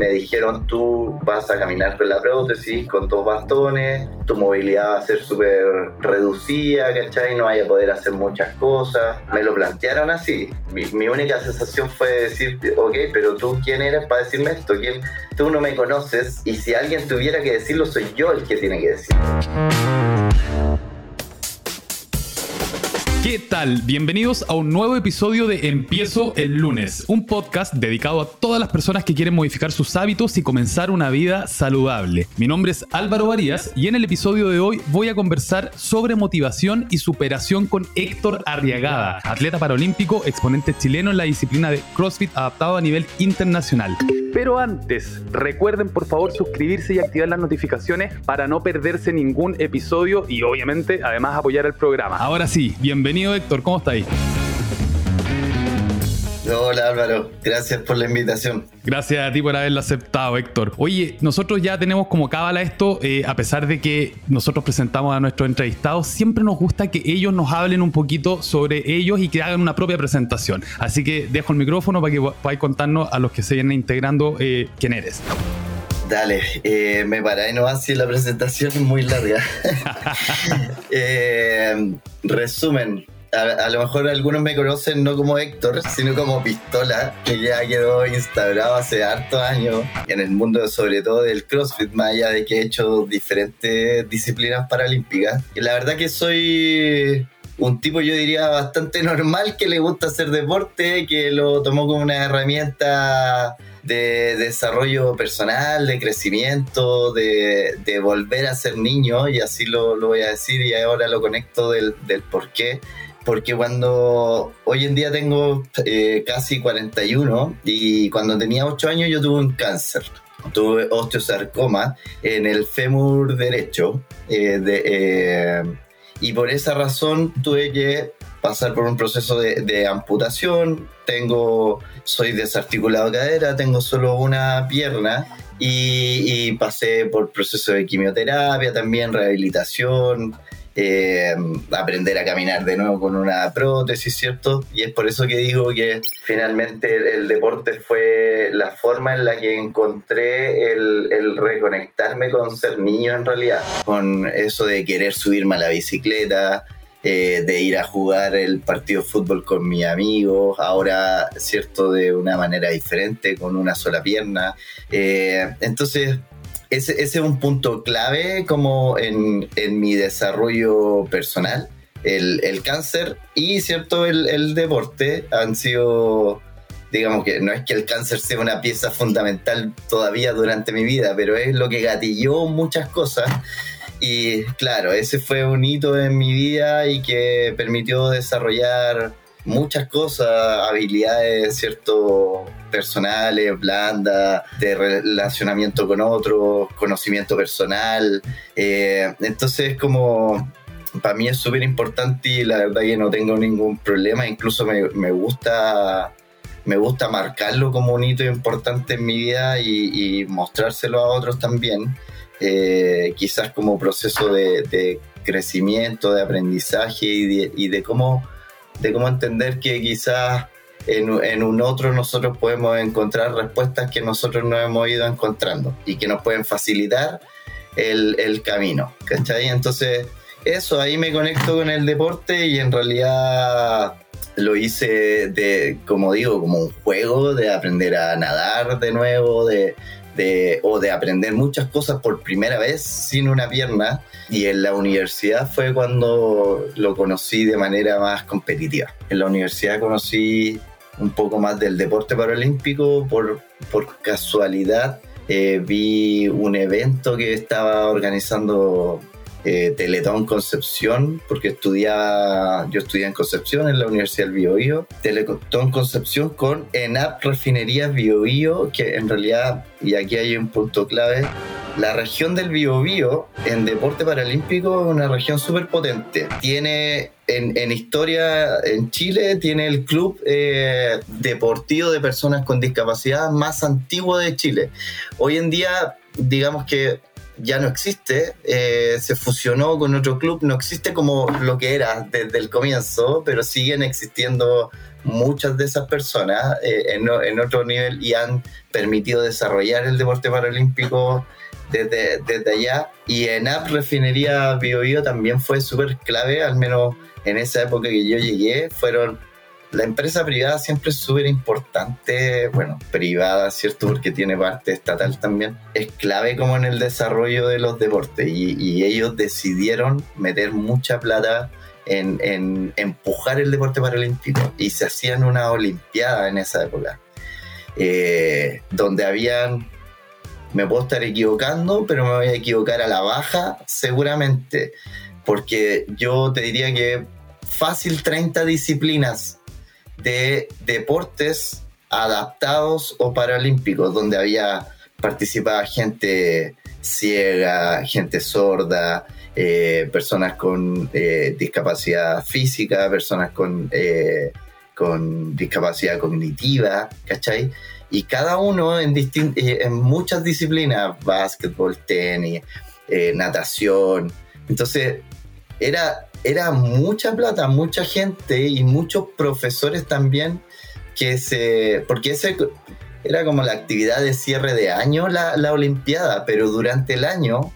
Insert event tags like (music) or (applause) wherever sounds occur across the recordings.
me dijeron tú vas a caminar con la prótesis, con dos bastones, tu movilidad va a ser súper reducida, ¿cachai? No vaya a poder hacer muchas cosas. Me lo plantearon así. Mi, mi única sensación fue decir, ok, pero tú quién eres para decirme esto, ¿Quién? tú no me conoces y si alguien tuviera que decirlo soy yo el que tiene que decirlo. ¿Qué tal? Bienvenidos a un nuevo episodio de Empiezo el lunes, un podcast dedicado a todas las personas que quieren modificar sus hábitos y comenzar una vida saludable. Mi nombre es Álvaro Varías y en el episodio de hoy voy a conversar sobre motivación y superación con Héctor Arriagada, atleta paralímpico, exponente chileno en la disciplina de CrossFit adaptado a nivel internacional. Pero antes, recuerden por favor suscribirse y activar las notificaciones para no perderse ningún episodio y obviamente además apoyar el programa. Ahora sí, bienvenido Héctor, ¿cómo está ahí? Hola Álvaro, gracias por la invitación. Gracias a ti por haberlo aceptado, Héctor. Oye, nosotros ya tenemos como cábala esto, eh, a pesar de que nosotros presentamos a nuestros entrevistados, siempre nos gusta que ellos nos hablen un poquito sobre ellos y que hagan una propia presentación. Así que dejo el micrófono para que podáis contarnos a los que se vienen integrando eh, quién eres. Dale, eh, me pará y no así la presentación es muy larga. (laughs) (laughs) resumen, a, lo mejor algunos me conocen no como Héctor, sino como Pistola, que ya quedó instaurado hace hartos años en el mundo, sobre todo del CrossFit, más allá de que he hecho diferentes disciplinas paralímpicas. Y la verdad que soy un tipo, yo diría, bastante normal que le gusta hacer deporte, que lo tomó como una herramienta de desarrollo personal, de crecimiento, de, volver a ser niño, y así lo, voy a decir, y ahora lo conecto del, del por qué porque cuando hoy en día tengo eh, casi 41 y cuando tenía 8 años yo tuve un cáncer. Tuve osteosarcoma en el fémur derecho eh, eh, y por esa razón tuve que pasar por un proceso de, amputación. Tengo, soy desarticulado de cadera, tengo solo una pierna y, y pasé por proceso de quimioterapia, también rehabilitación, eh, aprender a caminar de nuevo con una prótesis, ¿cierto? Y es por eso que digo que finalmente el, deporte fue la forma en la que encontré el, el, reconectarme con ser niño en realidad, con eso de querer subirme a la bicicleta. Eh, de ir a jugar el partido de fútbol con mis amigos, ahora, cierto, de una manera diferente, con una sola pierna. Eh, entonces, ese, es un punto clave como en, mi desarrollo personal. El, cáncer y cierto el, deporte han sido digamos que no es que el cáncer sea una pieza fundamental todavía durante mi vida pero es lo que gatilló muchas cosas y claro ese fue un hito en mi vida y que permitió desarrollar muchas cosas, habilidades, ¿cierto? Personales, blandas, de relacionamiento con otros, conocimiento personal. Eh, entonces, como para mí es súper importante y la verdad que no tengo ningún problema, incluso me, me, gusta me gusta marcarlo como un hito importante en mi vida y, mostrárselo a otros también, eh, quizás como proceso de, crecimiento, de aprendizaje y de cómo de cómo entender que quizás en, un otro nosotros podemos encontrar respuestas que nosotros no hemos ido encontrando y que nos pueden facilitar el, camino, ¿cachai? Entonces, eso, ahí me conecto con el deporte y en realidad lo hice de, como digo, como un juego de aprender a nadar de nuevo, de, o de aprender muchas cosas por primera vez sin una pierna. Y en la universidad fue cuando lo conocí de manera más competitiva. En la universidad conocí un poco más del deporte paralímpico por, por casualidad. Eh, vi un evento que estaba organizando eh, Teletón Concepción, porque estudiaba, yo estudié en Concepción, en la Universidad del Biobío, Teletón Concepción con ENAP Refinerías Biobío, que en realidad, y aquí hay un punto clave, la región del Biobío en deporte paralímpico es una región súper potente. Tiene en, historia en Chile tiene el club eh, deportivo de personas con discapacidad más antiguo de Chile. Hoy en día, digamos que ya no existe, eh, se fusionó con otro club, no existe como lo que era desde el comienzo, pero siguen existiendo muchas de esas personas eh, en, otro nivel y han permitido desarrollar el deporte paralímpico desde, desde allá. Y en App Refinería Bio, también fue súper clave, al menos en esa época que yo llegué, fueron la empresa privada siempre es súper importante, bueno, privada, ¿cierto? Porque tiene parte estatal también. Es clave como en el desarrollo de los deportes y, ellos decidieron meter mucha plata en, empujar el deporte paralímpico y se hacían una olimpiada en esa época, eh, donde habían, me puedo estar equivocando, pero me voy a equivocar a la baja seguramente, porque yo te diría que fácil 30 disciplinas de deportes adaptados o paralímpicos, donde había participaba gente ciega, gente sorda, eh, personas con eh, discapacidad física, personas con, eh, con discapacidad cognitiva, ¿cachai? Y cada uno en, en muchas disciplinas, básquetbol, tenis, natación. Entonces, era era mucha plata, mucha gente y muchos profesores también que se... Porque ese era como la actividad de cierre de año, la, Olimpiada, pero durante el año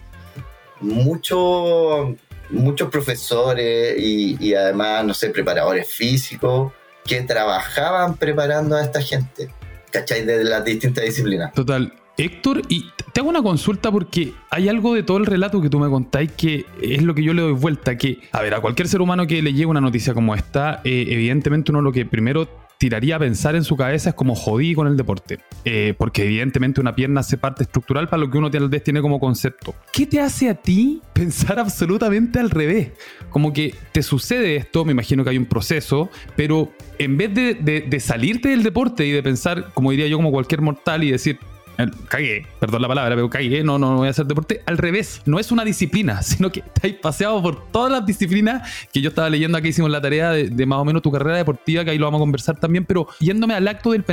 muchos muchos profesores y, y, además, no sé, preparadores físicos que trabajaban preparando a esta gente, ¿cachai? De las distintas disciplinas. Total. Héctor, y te hago una consulta porque hay algo de todo el relato que tú me contáis que es lo que yo le doy vuelta, que, a ver, a cualquier ser humano que le llegue una noticia como esta, eh, evidentemente uno lo que primero tiraría a pensar en su cabeza es como jodí con el deporte. Eh, porque evidentemente una pierna hace parte estructural para lo que uno tiene como concepto. ¿Qué te hace a ti pensar absolutamente al revés? Como que te sucede esto, me imagino que hay un proceso, pero en vez de, de salirte del deporte y de pensar, como diría yo, como cualquier mortal y decir, cagué, perdón la palabra, pero cagué, no, no, voy a hacer deporte. Al revés, no es una disciplina, (laughs) sino que estáis paseado por todas las disciplinas que yo estaba leyendo aquí, hicimos la tarea de, más o menos tu carrera deportiva, que ahí lo vamos a conversar también, pero yéndome al acto del,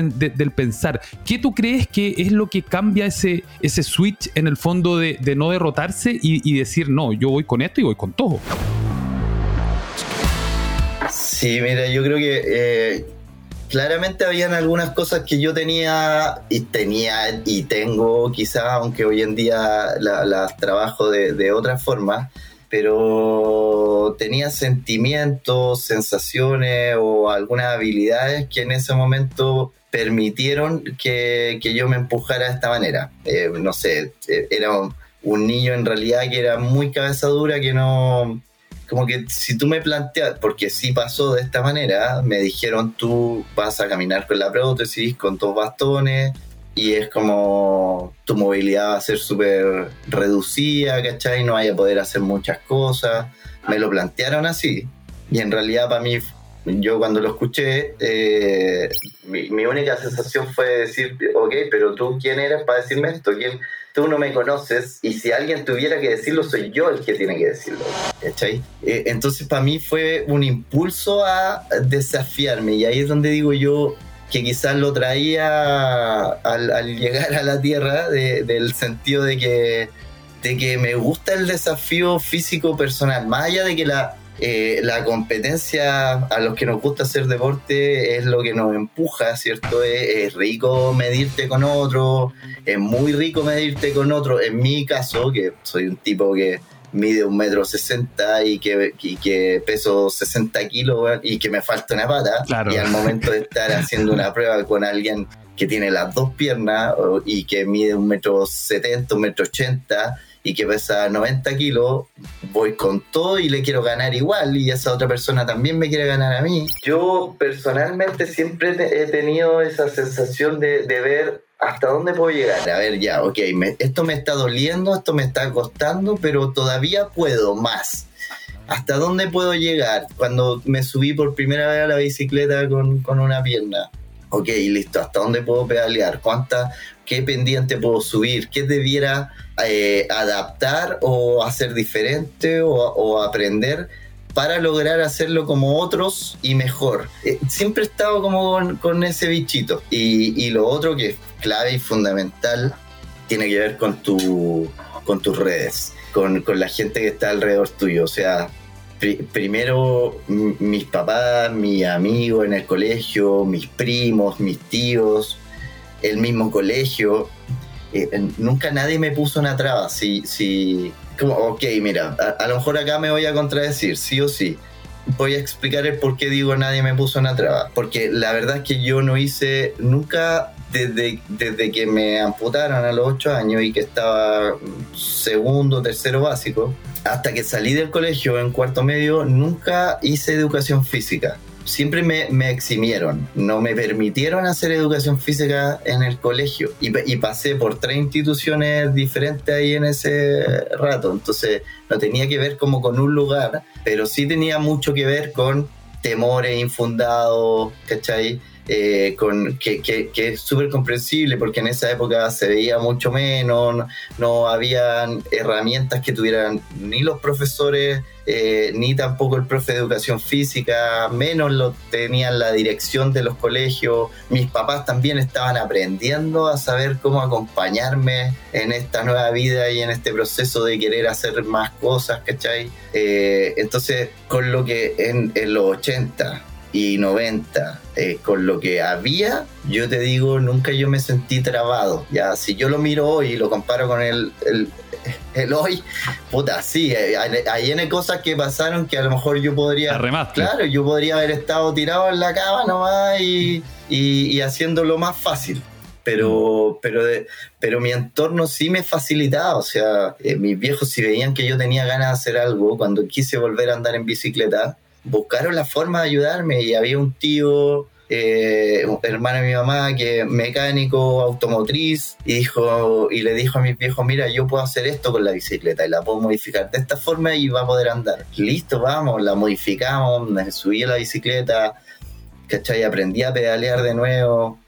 pensar, ¿qué tú crees que es lo que cambia ese, ese switch en el fondo de, no derrotarse y, decir, no, yo voy con esto y voy con todo? Sí, mira, yo creo que... Eh, claramente habían algunas cosas que yo tenía y tenía y tengo quizás, aunque hoy en día las trabajo de, otra forma, pero tenía sentimientos, sensaciones o algunas habilidades que en ese momento permitieron que, yo me empujara de esta manera. Eh, no sé, eh, era un niño en realidad que era muy cabeza dura, que no como que si tú me planteas, porque sí pasó de esta manera, me dijeron tú vas a caminar con la prótesis, con dos bastones, y es como tu movilidad va a ser súper reducida, ¿cachai? No vaya a poder hacer muchas cosas. Me lo plantearon así. Y en realidad para mí, yo cuando lo escuché, eh, mi, única sensación fue decir, ok, pero tú quién eres para decirme esto? ¿Quién, tú no me conoces y si alguien tuviera que decirlo, soy yo el que tiene que decirlo. ¿cachai? Eh, entonces para mí fue un impulso a desafiarme y ahí es donde digo yo que quizás lo traía al, llegar a la Tierra del sentido de que, de que me gusta el desafío físico personal, más allá de que la, eh, la competencia a los que nos gusta hacer deporte es lo que nos empuja, ¿cierto? Es, rico medirte con otro, es muy rico medirte con otro. En mi caso, que soy un tipo que mide un metro sesenta y que, que peso 60 kilos y que me falta una pata, y al momento de estar (laughs) haciendo una prueba con alguien que tiene las dos piernas y que mide un metro setenta, un metro ochenta, y que pesa 90 kilos, voy con todo y le quiero ganar igual y esa otra persona también me quiere ganar a mí. Yo personalmente siempre he tenido esa sensación de, ver hasta dónde puedo llegar. A ver, ya, ok, esto me está doliendo, esto me está costando, pero todavía puedo más. ¿Hasta dónde puedo llegar? Cuando me subí por primera vez a la bicicleta con, con una pierna. Ok, listo, ¿hasta dónde puedo pedalear? ¿Cuánta, ¿Qué pendiente puedo subir? ¿Qué debiera eh, adaptar o hacer diferente o, aprender para lograr hacerlo como otros y mejor. Eh, siempre he estado como con, ese bichito. Y, lo otro que es clave y fundamental tiene que ver con, tu, con tus redes, con, la gente que está alrededor tuyo. O sea, primero mis papás, mis amigos en el colegio, mis primos, mis tíos, el mismo colegio. Eh, nunca nadie me puso una traba. Si, como, ok, mira, a, lo mejor acá me voy a contradecir, sí o sí. Voy a explicar el por qué digo nadie me puso una traba. Porque la verdad es que yo no hice nunca desde, desde que me amputaron a los 8 años y que estaba segundo, tercero básico, hasta que salí del colegio en cuarto medio, nunca hice educación física. Siempre me, me eximieron, no me permitieron hacer educación física en el colegio y, y, pasé por tres instituciones diferentes ahí en ese rato, entonces no tenía que ver como con un lugar, pero sí tenía mucho que ver con temores infundados, ¿cachai? Eh, con, que, que, es súper comprensible porque en esa época se veía mucho menos, no, no habían herramientas que tuvieran ni los profesores, eh, ni tampoco el profe de educación física, menos lo tenían la dirección de los colegios. Mis papás también estaban aprendiendo a saber cómo acompañarme en esta nueva vida y en este proceso de querer hacer más cosas, ¿cachai? Eh, entonces, con lo que en, en los 80 y 90, eh, con lo que había, yo te digo, nunca yo me sentí trabado. Ya, si yo lo miro hoy y lo comparo con el, el, hoy, puta, sí, hay, hay cosas que pasaron que a lo mejor yo podría. Claro, yo podría haber estado tirado en la cama nomás y, y, haciéndolo más fácil. Pero, pero, pero mi entorno sí me facilitaba. O sea, eh, mis viejos, si veían que yo tenía ganas de hacer algo, cuando quise volver a andar en bicicleta, buscaron la forma de ayudarme y había un tío, eh, hermano de mi mamá, que es mecánico automotriz, y, dijo, y le dijo a mis viejos, mira, yo puedo hacer esto con la bicicleta y la puedo modificar de esta forma y va a poder andar. Listo, vamos, la modificamos, me subí a la bicicleta, ¿cachai? Aprendí a pedalear de nuevo.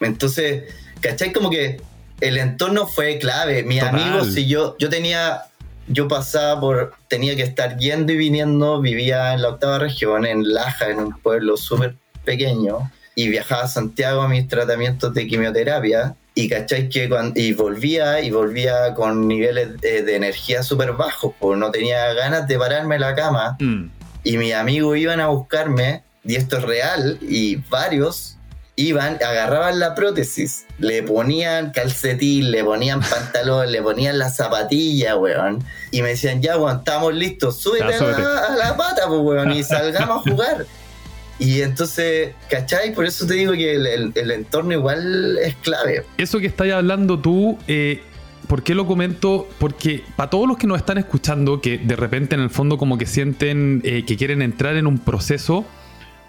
Entonces, ¿cachai? Como que el entorno fue clave. Mis amigos, si yo, yo tenía yo pasaba por, tenía que estar yendo y viniendo, vivía en la octava región, en Laja, en un pueblo súper pequeño, y viajaba a Santiago a mis tratamientos de quimioterapia, y cacháis que cuando, y volvía, y volvía con niveles de, energía súper bajos, pues no tenía ganas de pararme en la cama, mm. y mis amigos iban a buscarme, y esto es real, y varios iban, agarraban la prótesis, le ponían calcetín, le ponían pantalón, (laughs) le ponían la zapatilla, weón. Y me decían, ya, weón, estamos listos, súbete, a, la, pata, pues, weón, y salgamos a jugar. (laughs) Y entonces, ¿cachai? Por eso te digo que el, entorno igual es clave. Eso que estás hablando tú, eh, ¿por qué lo comento? Porque para todos los que nos están escuchando, que de repente en el fondo como que sienten eh, que quieren entrar en un proceso,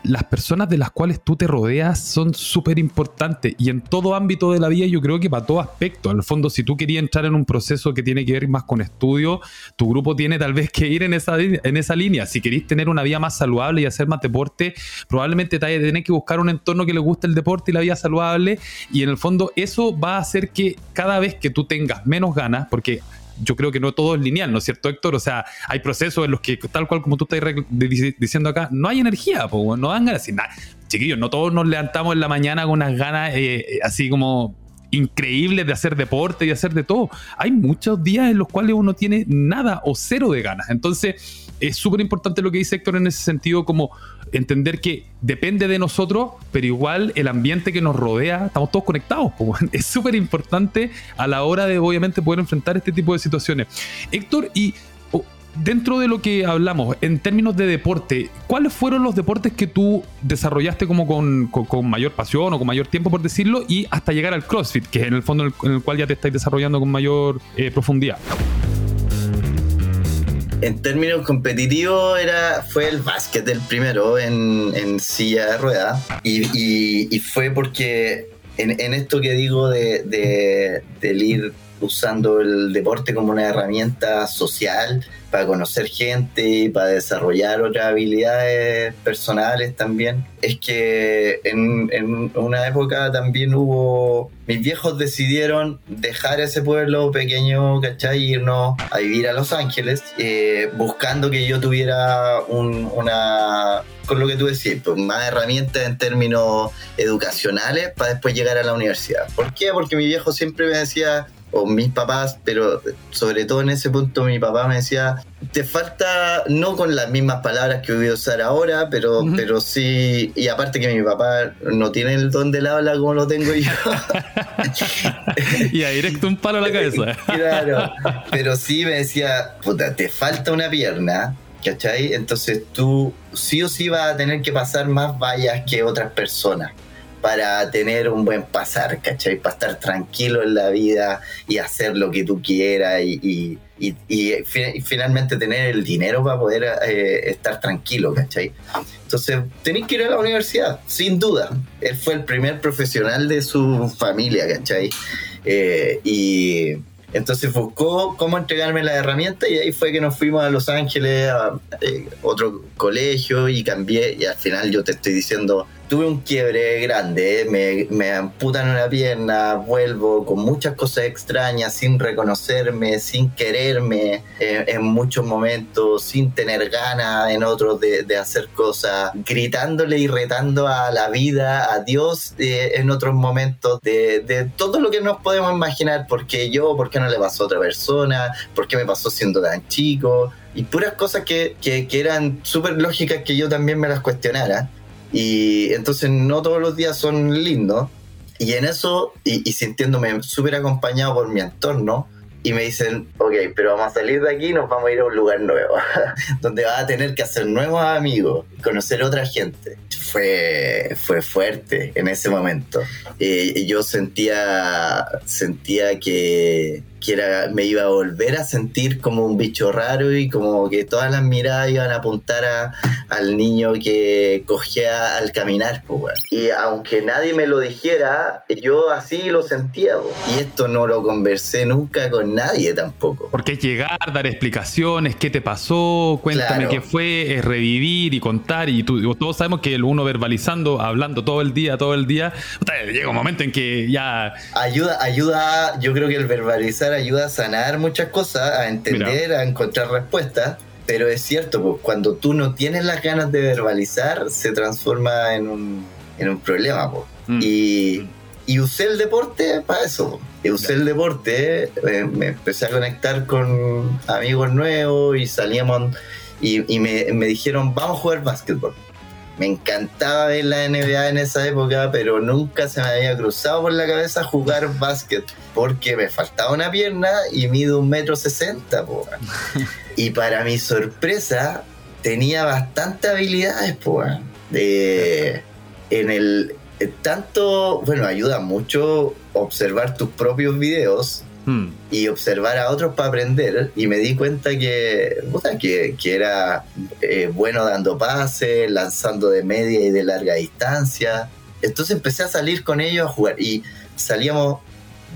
las personas de las cuales tú te rodeas son súper importantes y en todo ámbito de la vida yo creo que para todo aspecto. El fondo, si tú querías entrar en un proceso que tiene que ver más con estudio, tu grupo tiene tal vez que ir en esa, en esa línea. Si querés tener una vida más saludable y hacer más deporte, probablemente te tenés que buscar un entorno que le guste el deporte y la vida saludable y en el fondo eso va a hacer que cada vez que tú tengas menos ganas, porque yo creo que no todo es lineal, ¿no es cierto, Héctor? O sea, hay procesos en los que, tal cual como tú estás diciendo acá, no hay energía, pues, no dan ganas. Nada. Chiquillos, no todos nos levantamos en la mañana con unas ganas eh, eh, así como increíbles de hacer deporte y hacer de todo. Hay muchos días en los cuales uno tiene nada o cero de ganas. Entonces, es súper importante lo que dice Héctor en ese sentido, como entender que depende de nosotros, pero igual el ambiente que nos rodea, estamos todos conectados. (laughs) Es súper importante a la hora de, obviamente, poder enfrentar este tipo de situaciones. Héctor, y dentro de lo que hablamos, en términos de deporte, ¿cuáles fueron los deportes que tú desarrollaste como con, mayor pasión o con mayor tiempo, por decirlo, y hasta llegar al CrossFit, que es en el fondo en el, cual ya te estáis desarrollando con mayor eh, profundidad? En términos competitivos era, fue el básquet el primero en, silla de ruedas. Y, fue porque en, esto que digo de, de, ir usando el deporte como una herramienta social para conocer gente, para desarrollar otras habilidades personales también. Es que en, en, una época también hubo, mis viejos decidieron dejar ese pueblo pequeño, ¿cachai? Irnos a vivir a Los Ángeles, eh, buscando que yo tuviera una, con lo que tú decís, pues, más herramientas en términos educacionales para después llegar a la universidad. ¿Por qué? Porque mi viejo siempre me decía, o mis papás, pero sobre todo en ese punto mi papá me decía, te falta, no con las mismas palabras que voy a usar ahora, pero, pero sí, y aparte que mi papá no tiene el don del habla como lo tengo yo. (laughs) y a directo un palo a la cabeza. (laughs) claro, pero sí me decía, puta, te falta una pierna, ¿cachai? Entonces tú sí o sí vas a tener que pasar más vallas que otras personas para tener un buen pasar, ¿cachai? Para estar tranquilo en la vida y hacer lo que tú quieras y, finalmente tener el dinero para poder eh, estar tranquilo, ¿cachai? Entonces, tenéis que ir a la universidad, sin duda. Él fue el primer profesional de su familia, ¿cachai? Eh, y entonces buscó cómo entregarme la herramienta y ahí fue que nos fuimos a Los Ángeles, a eh, otro colegio y cambié y al final yo te estoy diciendo tuve un quiebre grande, me, me, amputan una pierna, vuelvo con muchas cosas extrañas, sin reconocerme, sin quererme. Eh, en muchos momentos, sin tener ganas en otros de, hacer cosas, gritándole y retando a la vida, a Dios eh, en otros momentos, de, de, todo lo que nos podemos imaginar, porque yo, por qué no le pasó a otra persona, por qué me pasó siendo tan chico, y puras cosas que, que, que eran súper lógicas que yo también me las cuestionara. Y entonces no todos los días son lindos. Y en eso, y, sintiéndome súper acompañado por mi entorno, y me dicen, ok, pero vamos a salir de aquí y nos vamos a ir a un lugar nuevo, (laughs) donde vas a tener que hacer nuevos amigos, conocer otra gente. Fue, fue fuerte en ese momento. Eh, yo sentía, sentía que, que era, me iba a volver a sentir como un bicho raro y como que todas las miradas iban a apuntar a, al niño que cogía al caminar. Pues, y aunque nadie me lo dijera, yo así lo sentía. Y esto no lo conversé nunca con nadie tampoco. Porque es llegar, dar explicaciones, qué te pasó, cuéntame qué fue, es revivir y contar. Y tú, todos sabemos que el uno verbalizando, hablando todo el día, todo el día, llega un momento en que ya... Ayuda, ayuda, yo creo que el verbalizar ayuda a sanar muchas cosas, a entender, a encontrar respuestas. Pero es cierto, pues cuando tú no tienes las ganas de verbalizar, se transforma en un, en un problema. Pues. Y, y, usé el deporte para eso. Y usé el deporte, eh, me empecé a conectar con amigos nuevos y salíamos y, y me, me dijeron, vamos a jugar básquetbol me encantaba ver la NBA en esa época, pero nunca se me había cruzado por la cabeza jugar básquet, porque me faltaba una pierna y mido un metro sesenta. (laughs) y para mi sorpresa, tenía bastantes habilidades, de, en el tanto, bueno, ayuda mucho observar tus propios videos Hmm. y observar a otros para aprender y me di cuenta que, que, que, era eh, bueno dando pases, lanzando de media y de larga distancia. Entonces empecé a salir con ellos a jugar y salíamos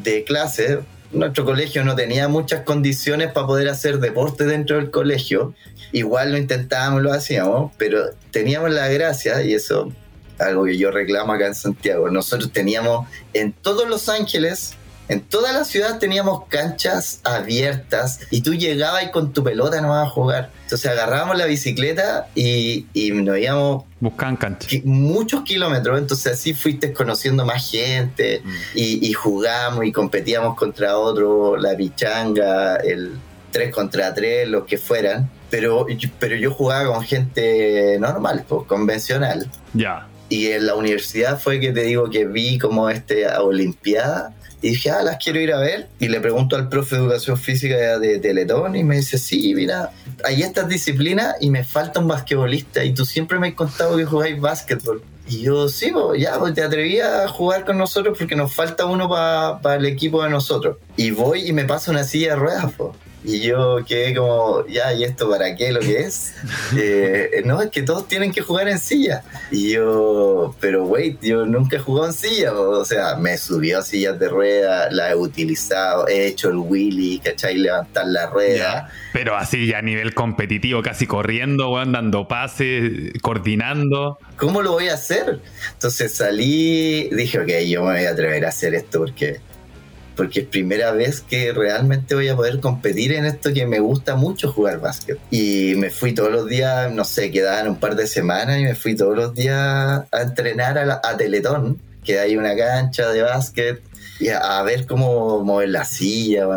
de clase. Nuestro colegio no tenía muchas condiciones para poder hacer deporte dentro del colegio. Igual lo intentábamos, lo hacíamos, pero teníamos la gracia, y eso algo que yo reclamo acá en Santiago. Nosotros teníamos en todos Los Ángeles en toda la ciudad teníamos canchas abiertas y tú llegabas y con tu pelota no vas a jugar. Entonces agarrábamos la bicicleta y, y nos íbamos... Buscaban canchas. Muchos kilómetros, entonces así fuiste conociendo más gente mm. y, y jugamos y competíamos contra otro, la pichanga, el 3 contra 3, los que fueran. Pero, pero yo jugaba con gente normal, pues, convencional. Ya. Y en la universidad fue que te digo que vi como este Olimpiada y dije, ah, las quiero ir a ver. Y le pregunto al profe de educación física de Teletón y me dice, sí, mira, hay estas disciplinas y me falta un basquetbolista. Y tú siempre me has contado que jugáis básquetbol. Y yo, sí, pues, ya, pues te atreví a jugar con nosotros porque nos falta uno para el equipo de nosotros. Y voy y me paso una silla de ruedas, pues. Y yo quedé como, ya, ¿y esto para qué lo que es? (laughs) Eh, no, es que todos tienen que jugar en silla. Y yo, pero wait, yo nunca he jugado en silla. O sea, me subió a sillas de rueda, la he utilizado, he hecho el wheelie, ¿cachai? Levantar la rueda. pero así ya a nivel competitivo, casi corriendo, weón, dando pases, coordinando. ¿Cómo lo voy a hacer? Entonces salí, dije, ok, yo me voy a atrever a hacer esto porque porque es primera vez que realmente voy a poder competir en esto que me gusta mucho jugar básquet. Y me fui todos los días, no sé, quedaban un par de semanas y me fui todos los días a entrenar a, a Teletón, que hay una cancha de básquet, y a, ver cómo mover la silla,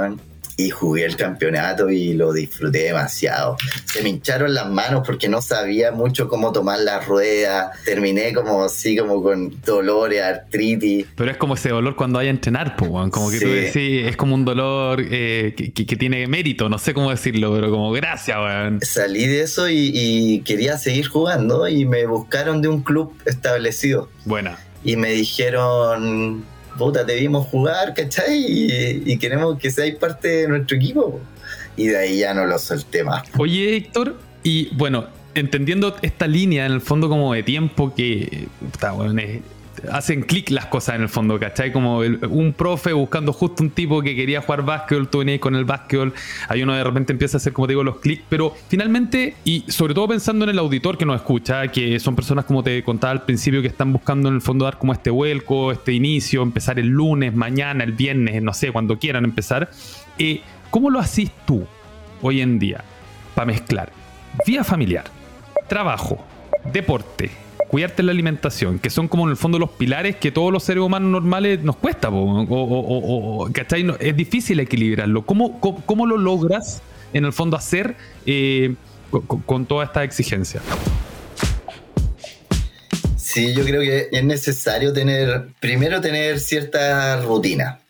y jugué el campeonato y lo disfruté demasiado. Se me hincharon las manos porque no sabía mucho cómo tomar la rueda. Terminé como así, como con dolores, artritis. Pero es como ese dolor cuando hay a entrenar, pues, como que tú decís, es como un dolor eh, que, tiene mérito, no sé cómo decirlo, pero como gracias, weón. Salí de eso y, y quería seguir jugando y me buscaron de un club establecido. Buena. Y me dijeron, puta, te vimos jugar, ¿cachai? Y, queremos que seáis parte de nuestro equipo. Y de ahí ya no lo solté más. Oye, Héctor, y bueno, entendiendo esta línea en el fondo como de tiempo que está bueno, hacen clic las cosas en el fondo, ¿cachai? Como un profe buscando justo un tipo que quería jugar básquetbol, tú venías con el básquetbol, hay uno de repente empieza a hacer, como te digo, los clics, pero finalmente, y sobre todo pensando en el auditor que nos escucha, que son personas, como te contaba al principio, que están buscando en el fondo dar como este vuelco, este inicio, empezar el lunes, mañana, el viernes, no sé, cuando quieran empezar, eh, ¿cómo lo haces tú hoy en día para mezclar vida familiar, trabajo, deporte, cuidarte la alimentación, que son como en el fondo los pilares que todos los seres humanos normales nos cuesta, o, ¿cachai? Es difícil equilibrarlo. ¿Cómo, cómo, lo logras en el fondo hacer eh, con, toda esta exigencia? Sí, yo creo que es necesario tener, primero tener cierta rutina,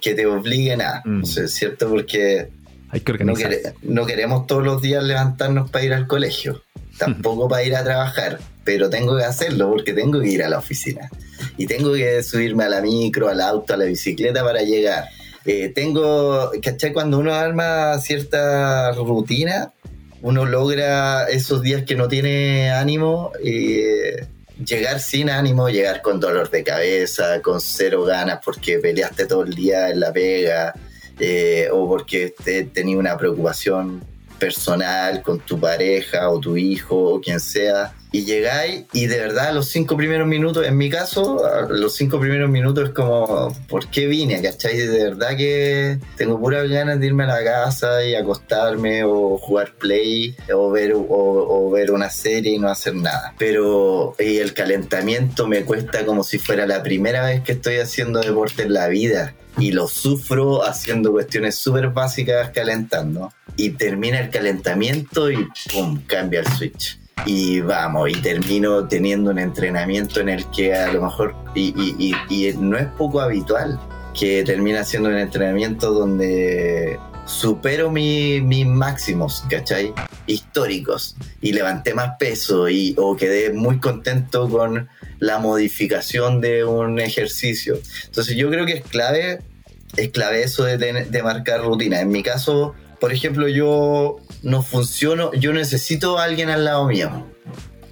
que te obliguen a, mm. ¿cierto? Porque Hay que no, no queremos todos los días levantarnos para ir al colegio, (laughs) tampoco para ir a trabajar pero tengo que hacerlo porque tengo que ir a la oficina. Y tengo que subirme a la micro, al auto, a la bicicleta para llegar. Eh, tengo, ¿cachai? Cuando uno arma cierta rutina, uno logra esos días que no tiene ánimo, eh, llegar sin ánimo, llegar con dolor de cabeza, con cero ganas porque peleaste todo el día en la pega, eh, o porque tenías una preocupación personal con tu pareja o tu hijo o quien sea y llegáis y de verdad los cinco primeros minutos, en mi caso, los cinco primeros minutos es como, ¿por qué vine? ¿Cachai? De verdad que tengo puras ganas de irme a la casa y acostarme o jugar play o ver, o, ver una serie y no hacer nada. Pero el calentamiento me cuesta como si fuera la primera vez que estoy haciendo deporte en la vida y lo sufro haciendo cuestiones súper básicas calentando. Y termina el calentamiento y ¡pum! cambia el switch y vamos, y termino teniendo un entrenamiento en el que a lo mejor, y, no es poco habitual, que termina siendo un entrenamiento donde supero mis máximos, ¿cachai? Históricos, y levanté más peso, y, o quedé muy contento con la modificación de un ejercicio. Entonces yo creo que es clave, es clave eso de, de marcar rutina. En mi caso, por ejemplo, yo no funciono, yo necesito a alguien al lado mío.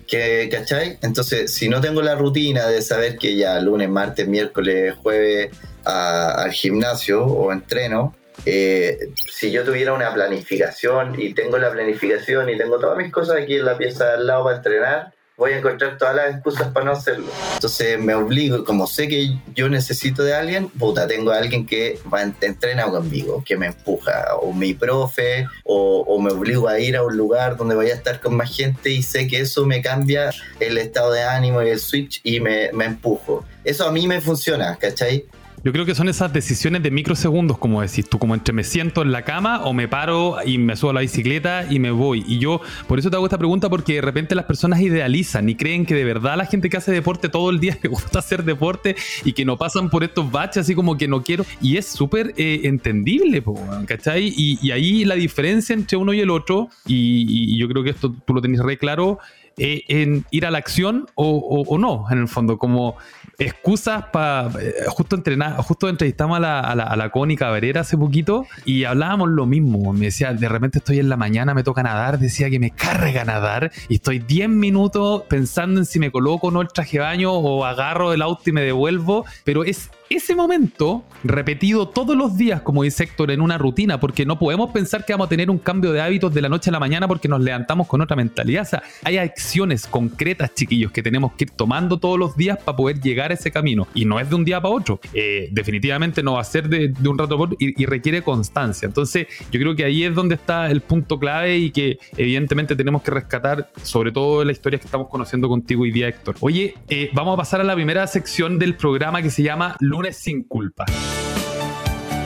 ¿Qué, ¿Cachai? Entonces, si no tengo la rutina de saber que ya lunes, martes, miércoles, jueves al gimnasio o entreno, eh, si yo tuviera una planificación y tengo la planificación y tengo todas mis cosas aquí en la pieza al lado para entrenar, voy a encontrar todas las excusas para no hacerlo. Entonces me obligo, como sé que yo necesito de alguien, puta, tengo a alguien que va a entrenar conmigo, que me empuja, o mi profe, o, me obligo a ir a un lugar donde voy a estar con más gente y sé que eso me cambia el estado de ánimo y el switch y me, me empujo. Eso a mí me funciona, ¿cachai? Yo creo que son esas decisiones de microsegundos, como decís tú, como entre me siento en la cama o me paro y me subo a la bicicleta y me voy. Y yo, por eso te hago esta pregunta, porque de repente las personas idealizan y creen que de verdad la gente que hace deporte todo el día (laughs) le gusta hacer deporte y que no pasan por estos baches así como que no quiero. Y es súper eh, entendible, ¿cachai? Y, ahí la diferencia entre uno y el otro, y, yo creo que esto tú lo tenés re claro, eh, en ir a la acción o, no, en el fondo, como excusas para. Eh, justo entrenar, justo entrevistamos a la, a la, a la Connie Cabrera hace poquito y hablábamos lo mismo. Me decía, de repente estoy en la mañana, me toca nadar, decía que me carga nadar y estoy 10 minutos pensando en si me coloco o no el traje de baño o agarro el auto y me devuelvo, pero es ese momento repetido todos los días, como dice Héctor, en una rutina, porque no podemos pensar que vamos a tener un cambio de hábitos de la noche a la mañana porque nos levantamos con otra mentalidad. O sea, hay acciones concretas, chiquillos, que tenemos que ir tomando todos los días para poder llegar a ese camino. Y no es de un día para otro. Eh, definitivamente no va a ser de, un rato otro y, y, requiere constancia. Entonces, yo creo que ahí es donde está el punto clave y que evidentemente tenemos que rescatar, sobre todo la historia que estamos conociendo contigo hoy día, Héctor. Oye, eh, vamos a pasar a la primera sección del programa que se llama Sin culpa.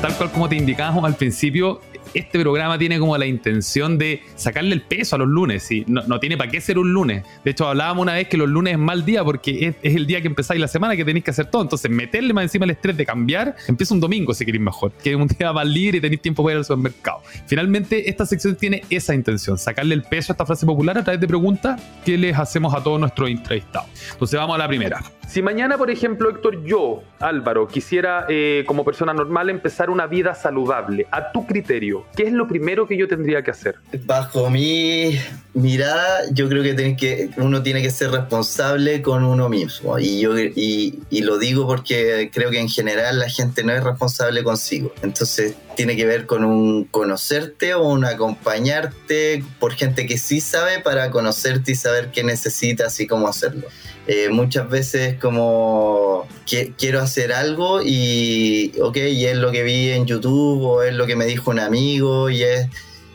Tal cual como te indicábamos al principio, este programa tiene como la intención de sacarle el peso a los lunes. No, tiene para qué ser un lunes. De hecho, hablábamos una vez que los lunes es mal día porque es, el día que empezáis la semana que tenéis que hacer todo. Entonces, meterle más encima el estrés de cambiar, empieza un domingo si queréis mejor, que es un día más libre y tenéis tiempo para ir al supermercado. Finalmente, esta sección tiene esa intención, sacarle el peso a esta frase popular a través de preguntas que les hacemos a todos nuestros entrevistados. Entonces, vamos a la primera. Si mañana, por ejemplo, Héctor, yo, Álvaro, quisiera eh, como persona normal empezar una vida saludable, a tu criterio, ¿qué es lo primero que yo tendría que hacer? Bajo mi mirada, yo creo que, uno tiene que ser responsable con uno mismo. Y, yo, y, y lo digo porque creo que en general la gente no es responsable consigo. Entonces tiene que ver con un conocerte o un acompañarte por gente que sí sabe para conocerte y saber qué necesitas y cómo hacerlo. Eh, muchas veces como que, quiero hacer algo y, ok, y es lo que vi en YouTube o es lo que me dijo un amigo y es...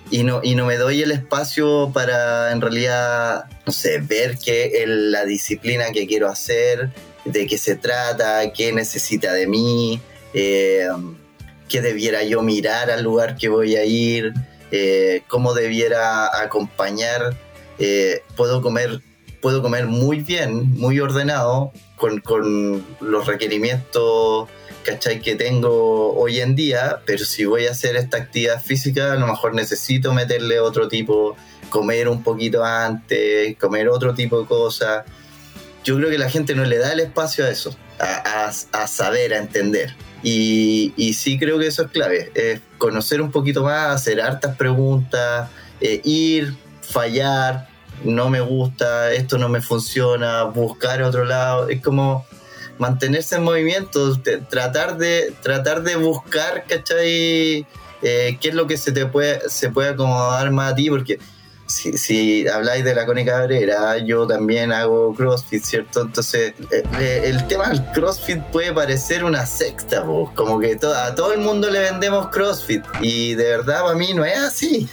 Y no, y no me doy el espacio para en realidad, no sé, ver qué es la disciplina que quiero hacer, de qué se trata, qué necesita de mí, eh, qué debiera yo mirar al lugar que voy a ir, eh, cómo debiera acompañar. puedo comer puedo comer muy bien, muy ordenado, con, los requerimientos ¿cachai? que tengo hoy en día, pero si voy a hacer esta actividad física, a lo mejor necesito meterle otro tipo, comer un poquito antes, comer otro tipo de cosas. Yo creo que la gente no le da el espacio a eso, a, saber, a entender. Y, sí creo que eso es clave, es conocer un poquito más, hacer hartas preguntas, eh, ir, fallar, no me gusta, esto no me funciona, buscar otro lado, es como mantenerse en movimiento, tratar de, tratar de buscar, ¿cachai? Eh, ¿Qué es lo que se te puede, se puede acomodar más a ti? Porque si, si habláis de la cónica cabrera, yo también hago CrossFit, ¿cierto? Entonces, eh, eh, el tema del CrossFit puede parecer una sexta, como que a todo el mundo le vendemos CrossFit y de verdad para mí no es así.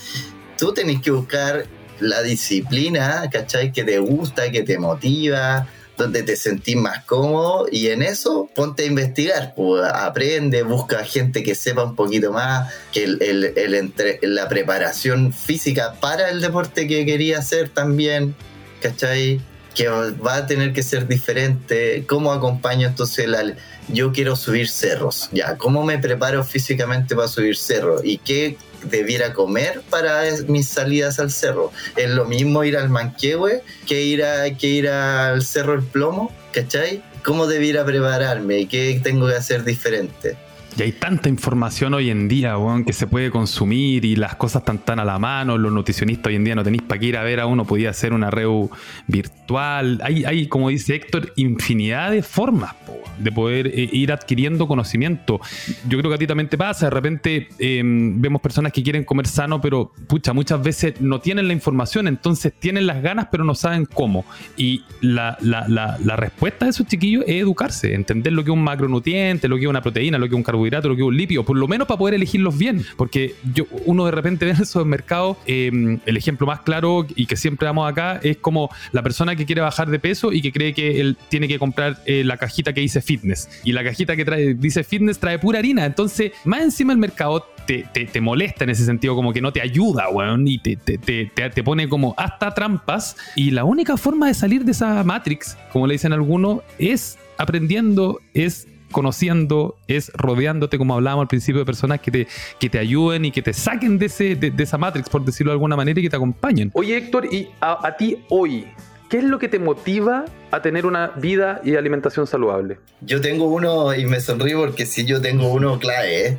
Tú tenés que buscar la disciplina, ¿cachai? Que te gusta, que te motiva, donde te sentís más cómodo y en eso ponte a investigar, pues, aprende, busca gente que sepa un poquito más, que el, entre, la preparación física para el deporte que quería hacer también, ¿cachai? Que va a tener que ser diferente, cómo acompaño entonces la... Yo quiero subir cerros, ya, ¿cómo me preparo físicamente para subir cerros? ¿Y qué debiera comer para mis salidas al cerro. Es lo mismo ir al Manquehue que ir, a, que ir al Cerro El Plomo, ¿cachai? ¿Cómo debiera prepararme? ¿Qué tengo que hacer diferente? Y hay tanta información hoy en día, que se puede consumir y las cosas están tan a la mano. Los nutricionistas hoy en día no tenéis para qué ir a ver a uno, podía hacer una reu virtual. Hay, hay como dice Héctor, infinidad de formas de poder eh, ir adquiriendo conocimiento. Yo creo que a ti también te pasa. De repente em, vemos personas que quieren comer sano, pero pucha, muchas veces no tienen la información, entonces tienen las ganas, pero no saben cómo. Y la, la, la, la respuesta de esos chiquillos es educarse, entender lo que es un macronutriente, lo que es una proteína, lo que es un carbohidrato carbohidrato, lo que es un lípido, por lo menos para poder elegirlos bien. Porque yo, uno de repente (laughs) ve en esos mercados, em, el ejemplo más claro y que siempre damos acá es como la persona que quiere bajar de peso y que cree que él tiene que comprar eh, la cajita que dice fitness. Y la cajita que trae, dice fitness trae pura harina. Entonces, más encima el mercado te, te, molesta en ese sentido, como que no te ayuda, weón, y te, te, pone como hasta trampas. Y la única forma de salir de esa Matrix, como le dicen algunos, es aprendiendo, es conociendo, es rodeándote, como hablábamos al principio, de personas que te, que te ayuden y que te saquen de, ese, de, esa Matrix, por decirlo de alguna manera, y que te acompañen. Oye, Héctor, y a, ti hoy, ¿qué es lo que te motiva a tener una vida y alimentación saludable? Yo tengo uno, y me sonrío porque si yo tengo uno clave, ¿eh?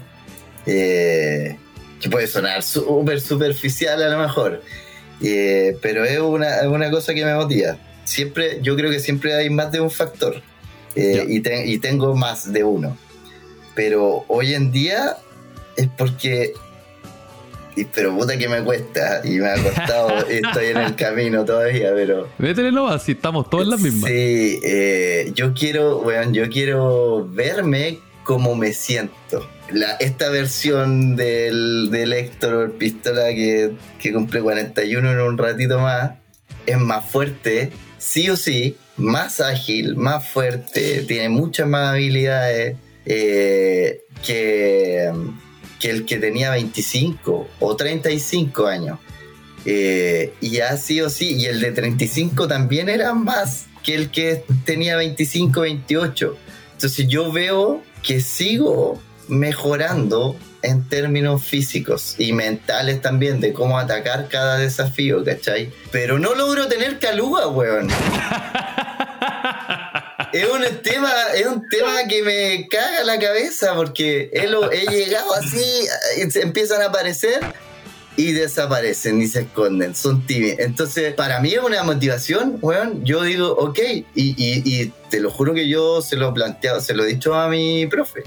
Eh, que puede sonar súper superficial a lo mejor, eh, pero es una, una cosa que me motiva. Siempre, yo creo que siempre hay más de un factor. Eh, y, tengo más de uno. Pero hoy en día es porque. Y, pero puta que me cuesta. Y me ha costado. (laughs) estoy en el camino todavía, pero. Métele así estamos todos en la misma. Sí, eh, yo quiero, bueno, yo quiero verme como me siento. La, esta versión del, del Héctor Pistola que, que cumple 41 en un ratito más es más fuerte, sí o sí, más ágil, más fuerte, tiene muchas más habilidades eh, que, que el que tenía 25 o 35 años. Eh, y así o sí, y el de 35 también era más que el que tenía 25, 28. Entonces yo veo que sigo mejorando en términos físicos y mentales también de cómo atacar cada desafío, ¿cachai? Pero no logro tener caluga, weón. (laughs) es un tema, es un tema que me caga la cabeza porque he, he llegado así, empiezan a aparecer y desaparecen y se esconden, son tímidos. Entonces, para mí es una motivación, weón. Yo digo, ok, y, y, te lo juro que yo se lo he planteado, se lo he dicho a mi profe.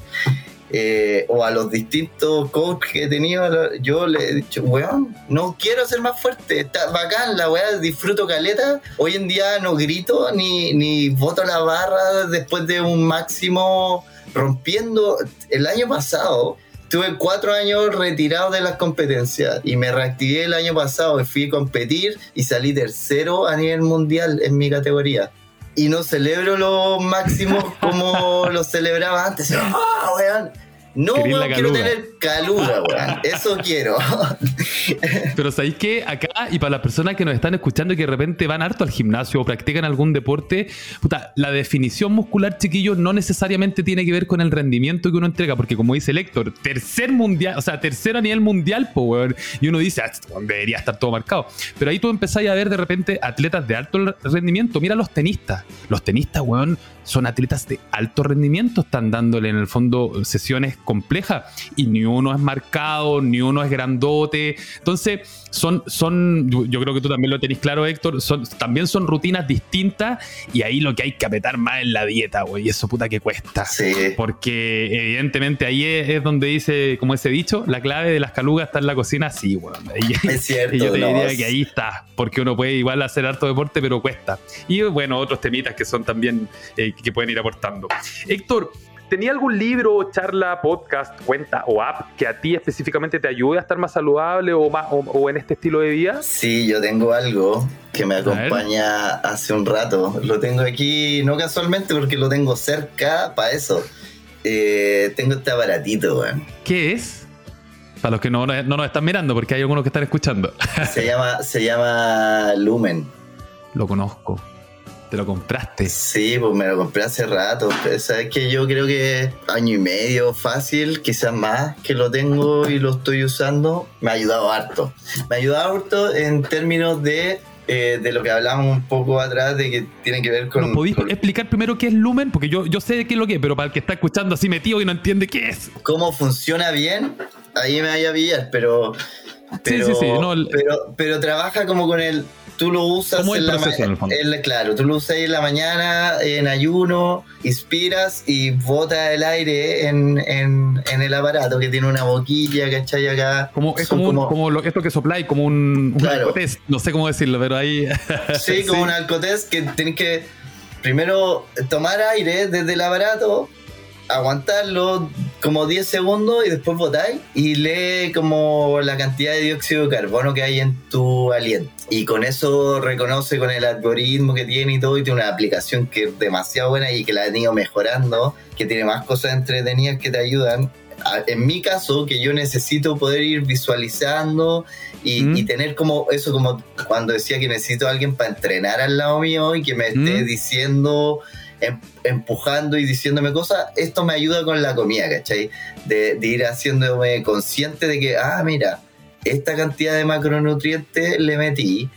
Eh, o a los distintos coaches que he tenido, yo le he dicho, weón, no quiero ser más fuerte, está bacán, la weá, disfruto caleta. Hoy en día no grito ni, ni voto la barra después de un máximo rompiendo. El año pasado Tuve cuatro años retirado de las competencias y me reactivé el año pasado y fui a competir y salí tercero a nivel mundial en mi categoría. Y no celebro los máximos como (laughs) los celebraba antes. ¡Ah, weón! No, weón, quiero tener caluga, weón. (laughs) Eso quiero. (laughs) Pero ¿sabéis que acá, y para las personas que nos están escuchando y que de repente van harto al gimnasio o practican algún deporte, puta, la definición muscular, chiquillos, no necesariamente tiene que ver con el rendimiento que uno entrega, porque como dice el Héctor, tercer mundial, o sea, tercero a nivel mundial, pues, weón. Y uno dice, ah, debería estar todo marcado. Pero ahí tú empezáis a ver de repente atletas de alto rendimiento. Mira los tenistas. Los tenistas, weón, son atletas de alto rendimiento, están dándole en el fondo sesiones complejas y ni uno es marcado, ni uno es grandote. Entonces, son, son yo creo que tú también lo tenés claro, Héctor, son, también son rutinas distintas y ahí lo que hay que apretar más es la dieta, güey, y eso puta que cuesta. Porque evidentemente ahí es, donde dice, como ese dicho, la clave de las calugas está en la cocina, sí, güey. (laughs) es cierto. Y yo te diría que ahí está, porque uno puede igual hacer harto deporte, pero cuesta. Y bueno, otros temitas que son también, eh, que pueden ir aportando. Héctor, ¿Tenía algún libro, charla, podcast, cuenta o app que a ti específicamente te ayude a estar más saludable o, más, o, en este estilo de vida? Sí, yo tengo algo que me acompaña hace un rato. Lo tengo aquí, no casualmente, porque lo tengo cerca para eso. Eh, tengo este aparatito, weón. ¿Qué es? Para los que no, no, nos están mirando, porque hay algunos que están escuchando. se, llama, se llama Lumen. Lo conozco lo compraste? Sí, pues me lo compré hace rato. Sabes que yo creo que año y medio fácil, quizás más que lo tengo y lo estoy usando. Me ha ayudado harto. Me ha ayudado harto en términos de eh, de lo que hablamos un poco atrás, de que tiene que ver con. ¿Podéis explicar primero qué es Lumen? Porque yo, yo sé qué es lo que es, pero para el que está escuchando así metido y no entiende qué es. ¿Cómo funciona bien? Ahí me vaya a pillar, pero. Pero, sí, sí, sí. pero, pero trabaja como con el tú lo usas en, la mañana. Claro, tú lo usas en la mañana, en ayuno, inspiras y bota el aire en, el aparato que tiene una boquilla, ¿cachai? Acá. Como, es como, como, esto que sopláis, como un, un no sé cómo decirlo, pero ahí. Sí, (laughs) como un alcotés que tienes que primero tomar aire desde el aparato aguantarlo como 10 segundos y después botáis y lee como la cantidad de dióxido de carbono que hay en tu aliento. Y con eso reconoce con el algoritmo que tiene y todo, y tiene una aplicación que es demasiado buena y que la han ido mejorando, que tiene más cosas entretenidas que te ayudan. En mi caso, que yo necesito poder ir visualizando y, mm. tener como eso, como cuando decía que necesito a alguien para entrenar al lado mío y que me esté mm. diciendo empujando y diciéndome cosas, esto me ayuda con la comida, ¿cachai? De, ir haciéndome consciente de que, ah, mira, esta cantidad de macronutrientes le metí,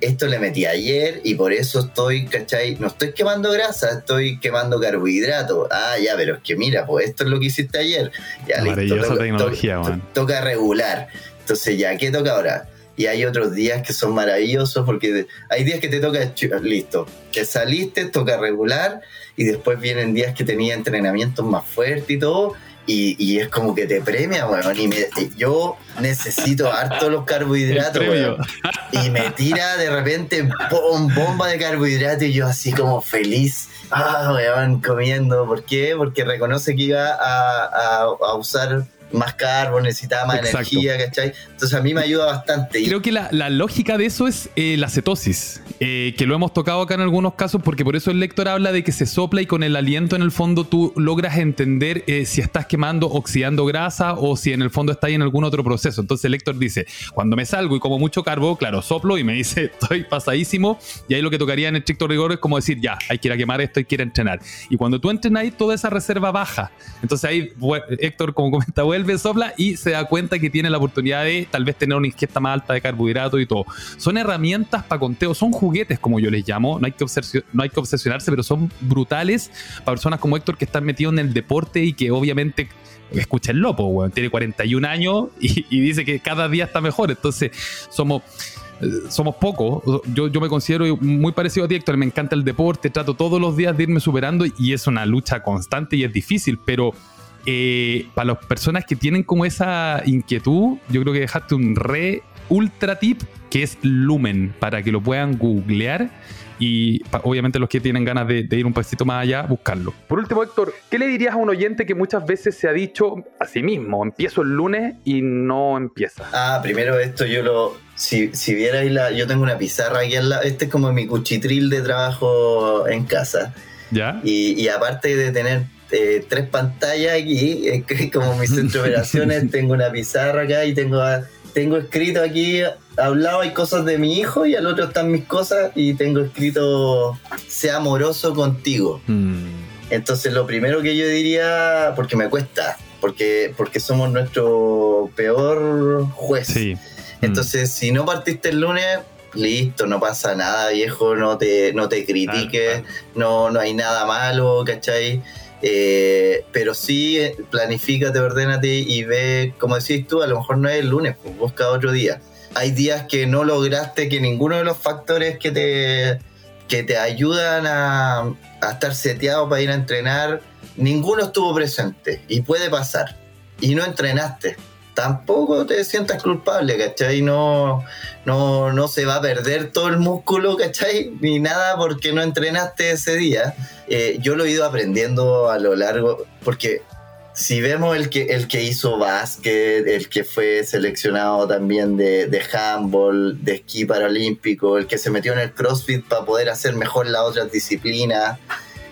esto le metí ayer y por eso estoy, ¿cachai? No estoy quemando grasa, estoy quemando carbohidratos. Ah, ya, pero es que mira, pues esto es lo que hiciste ayer. Ya, listo, tecnología, toca regular. Entonces, ya, ¿qué toca ahora? Y hay otros días que son maravillosos porque hay días que te toca, listo, que saliste, toca regular y después vienen días que tenía entrenamientos más fuertes y todo y, es como que te premia, weón. Y yo necesito harto los carbohidratos, Y me tira de repente bomba de carbohidratos y yo así como feliz. Ah, weón, comiendo. ¿Por qué? Porque reconoce que iba a, a usar más carbo, necesitaba más energía, ¿cachai? Entonces a mí me ayuda bastante. Creo que la, lógica de eso es eh, la cetosis, eh, que lo hemos tocado acá en algunos casos, porque por eso el lector habla de que se sopla y con el aliento en el fondo tú logras entender eh, si estás quemando, oxidando grasa o si en el fondo está ahí en algún otro proceso. Entonces el lector dice, cuando me salgo y como mucho carbo, claro, soplo y me dice, (laughs) estoy pasadísimo, y ahí lo que tocaría en estricto rigor es como decir, ya, hay que ir a quemar esto, hay que ir a entrenar. Y cuando tú entrenas ahí, toda esa reserva baja. Entonces ahí Héctor, como comenta, vuelve, sopla y se da cuenta que tiene la oportunidad de tal vez tener una ingesta más alta de carbohidratos y todo. Son herramientas para conteo, son juguetes como yo les llamo, no hay que, no hay que obsesionarse, pero son brutales para personas como Héctor que están metidos en el deporte y que obviamente escuchen lopo, tiene 41 años y, y, dice que cada día está mejor. Entonces, somos eh, somos pocos. Yo, yo me considero muy parecido a ti, Héctor. Me encanta el deporte, trato todos los días de irme superando y es una lucha constante y es difícil, pero eh, para las personas que tienen como esa inquietud, yo creo que dejaste un re ultra tip que es Lumen, para que lo puedan googlear y obviamente los que tienen ganas de, ir un pasito más allá, buscarlo. Por último, Héctor, ¿qué le dirías a un oyente que muchas veces se ha dicho a sí mismo, empiezo el lunes y no empieza? Ah, primero esto yo lo, si, si vierais la, yo tengo una pizarra aquí al lado, este es como mi cuchitril de trabajo en casa. ¿Ya? Y, y aparte de tener eh, tres pantallas aquí, eh, (laughs) como mi centro (laughs) de operaciones, tengo una pizarra acá y tengo tengo escrito aquí, a un lado hay cosas de mi hijo y al otro están mis cosas y tengo escrito, sea amoroso contigo. Mm. Entonces lo primero que yo diría, porque me cuesta, porque, porque somos nuestro peor juez. Sí. Entonces, si no partiste el lunes, listo, no pasa nada, viejo, no te, no te critiques, No, no hay nada malo, ¿cachai? Eh, pero sí, planifícate, ordénate y ve, como decís tú, a lo mejor no es el lunes, pues busca otro día. Hay días que no lograste que ninguno de los factores que te, que te ayudan a, a estar seteado para ir a entrenar, ninguno estuvo presente y puede pasar. Y no entrenaste tampoco te sientas culpable, ¿cachai? No, no, no se va a perder todo el músculo, ¿cachai? Ni nada porque no entrenaste ese día. Eh, yo lo he ido aprendiendo a lo largo, porque si vemos el que, el que hizo básquet, el que fue seleccionado también de, de handball, de esquí paralímpico, el que se metió en el CrossFit para poder hacer mejor la otra disciplina,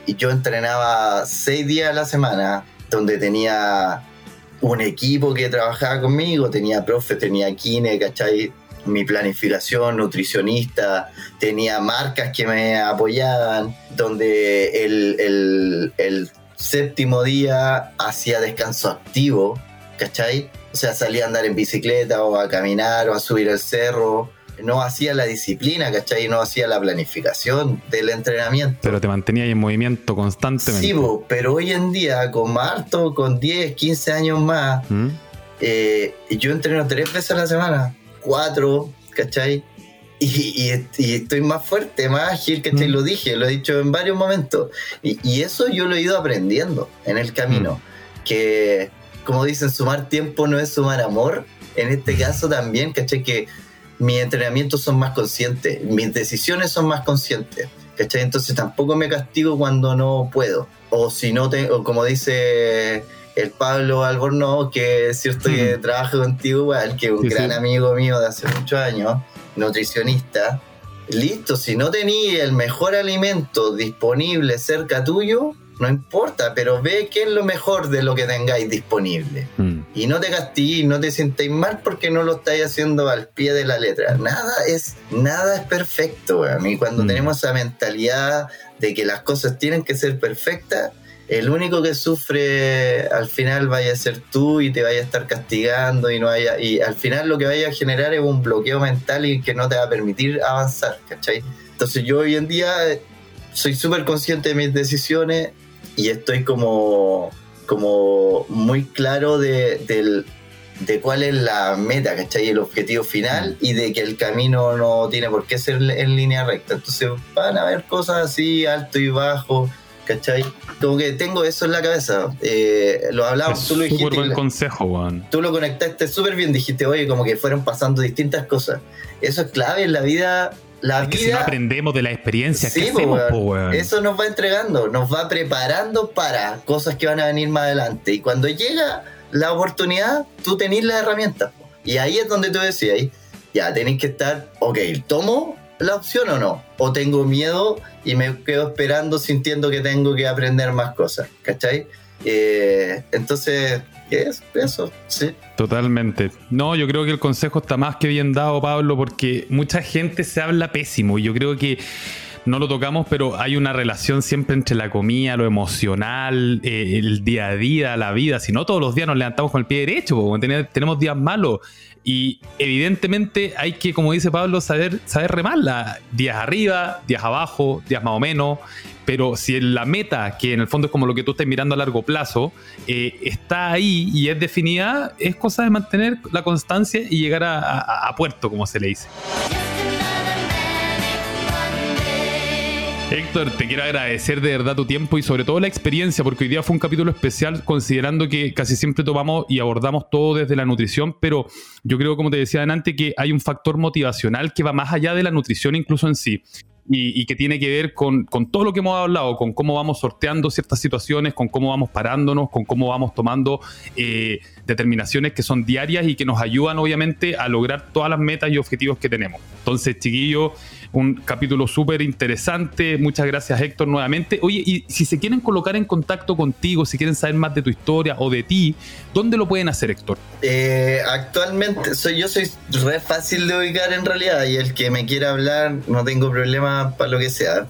y yo entrenaba seis días a la semana, donde tenía un equipo que trabajaba conmigo, tenía profe, tenía kine, ¿cachai? Mi planificación, nutricionista, tenía marcas que me apoyaban, donde el, el séptimo día hacía descanso activo, ¿cachai? O sea, salía a andar en bicicleta o a caminar o a subir el cerro no hacía la disciplina, ¿cachai? No hacía la planificación del entrenamiento. Pero te mantenía en movimiento constantemente. Sí, pero hoy en día, con harto, con 10, 15 años más, ¿Mm? eh, yo entreno tres veces a la semana, cuatro, ¿cachai? Y, estoy más fuerte, más ágil, ¿cachai? ¿Mm? Lo dije, lo he dicho en varios momentos. Y, eso yo lo he ido aprendiendo en el camino. ¿Mm? Que, como dicen, sumar tiempo no es sumar amor. En este caso también, ¿cachai? Que mis entrenamientos son más conscientes, mis decisiones son más conscientes. ¿Cachai? Entonces tampoco me castigo cuando no puedo. O si no tengo, como dice el Pablo Albornoz, que es cierto que hmm. trabaja contigo igual, que es un gran amigo mío de hace muchos años, nutricionista. Listo, si no tenías el mejor alimento disponible cerca tuyo, no importa, pero ve qué es lo mejor de lo que tengáis disponible. Mm. Y no te castiguéis, no te sientéis mal porque no lo estáis haciendo al pie de la letra. Nada es, nada es perfecto, a mí cuando mm. tenemos esa mentalidad de que las cosas tienen que ser perfectas, el único que sufre al final vaya a ser tú y te vaya a estar castigando y no vaya, y al final lo que vaya a generar es un bloqueo mental y que no te va a permitir avanzar, ¿cachai? Entonces yo hoy en día soy súper consciente de mis decisiones y estoy como, como muy claro de, de cuál es la meta, ¿cachai? El objetivo final y de que el camino no tiene por qué ser en línea recta. Entonces van a haber cosas así, alto y bajo, ¿cachai? Como que tengo eso en la cabeza. Eh, lo hablamos, tú lo dijiste. Buen consejo, Juan. Tú lo conectaste súper bien, dijiste, oye, como que fueron pasando distintas cosas. Eso es clave en la vida la que si no aprendemos de la experiencia sí, Eso nos va entregando, nos va preparando para cosas que van a venir más adelante. Y cuando llega, la oportunidad, tú tenés la herramienta. Y ahí es donde tú decías, ya tenéis que estar, ok, ¿tomo la opción o no? ¿O tengo miedo y me quedo esperando sintiendo que tengo que aprender más cosas? ¿Cachai? Eh, entonces, ¿qué es eso? Sí. Totalmente. No, yo creo que el consejo está más que bien dado, Pablo, porque mucha gente se habla pésimo y yo creo que no lo tocamos, pero hay una relación siempre entre la comida, lo emocional, eh, el día a día, la vida. Si no, todos los días nos levantamos con el pie derecho, porque tenemos días malos. Y evidentemente hay que, como dice Pablo, saber, saber remarla. Días arriba, días abajo, días más o menos. Pero si la meta, que en el fondo es como lo que tú estás mirando a largo plazo, eh, está ahí y es definida, es cosa de mantener la constancia y llegar a puerto, como se le dice. Héctor, te quiero agradecer de verdad tu tiempo y sobre todo la experiencia, porque hoy día fue un capítulo especial considerando que casi siempre tomamos y abordamos todo desde la nutrición, pero yo creo, como te decía antes, que hay un factor motivacional que va más allá de la nutrición incluso en sí. Y, que tiene que ver con, todo lo que hemos hablado, con cómo vamos sorteando ciertas situaciones, con cómo vamos parándonos, con cómo vamos tomando eh, determinaciones que son diarias y que nos ayudan obviamente a lograr todas las metas y objetivos que tenemos. Entonces, chiquillos, un capítulo súper interesante. Muchas gracias, Héctor, nuevamente. Oye, y si se quieren colocar en contacto contigo, si quieren saber más de tu historia o de ti, ¿dónde lo pueden hacer, Héctor? Eh, actualmente, soy, yo soy re fácil de ubicar en realidad y el que me quiera hablar, no tengo problema para lo que sea.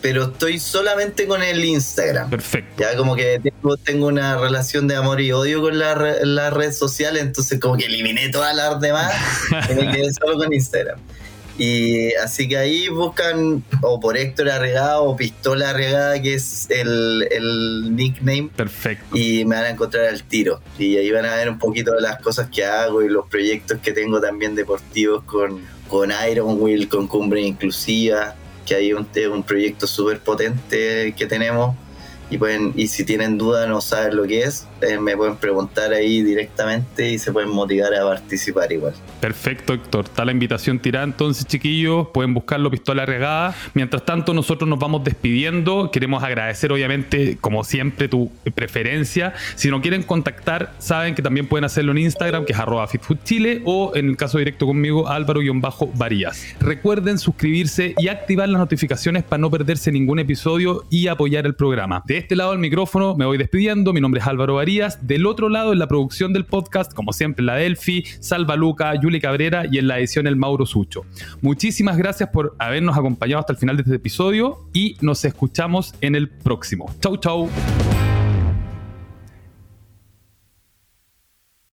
Pero estoy solamente con el Instagram. Perfecto. Ya como que tengo, una relación de amor y odio con las la redes sociales, entonces como que eliminé todas las demás y (laughs) me quedé solo con Instagram. Y así que ahí buscan o por Héctor Arregada o Pistola Arregada, que es el, nickname. Perfecto. Y me van a encontrar al tiro. Y ahí van a ver un poquito de las cosas que hago y los proyectos que tengo también deportivos con, con Iron Will, con Cumbre Inclusiva, que hay un, un proyecto súper potente que tenemos y pueden y si tienen duda no saben lo que es eh, me pueden preguntar ahí directamente y se pueden motivar a participar igual. Perfecto Héctor. Está la invitación tirada. Entonces chiquillos pueden buscarlo pistola regada. Mientras tanto nosotros nos vamos despidiendo. Queremos agradecer obviamente como siempre tu preferencia. Si no quieren contactar saben que también pueden hacerlo en Instagram que es arroba fitfoodchile o en el caso directo conmigo álvaro-varías recuerden suscribirse y activar las notificaciones para no perderse ningún episodio y apoyar el programa. De este lado del micrófono me voy despidiendo. Mi nombre es Álvaro Varías. Del otro lado, en la producción del podcast, como siempre, la Delphi, Salva Luca, Yuli Cabrera y en la edición el Mauro Sucho. Muchísimas gracias por habernos acompañado hasta el final de este episodio y nos escuchamos en el próximo. Chau, chau.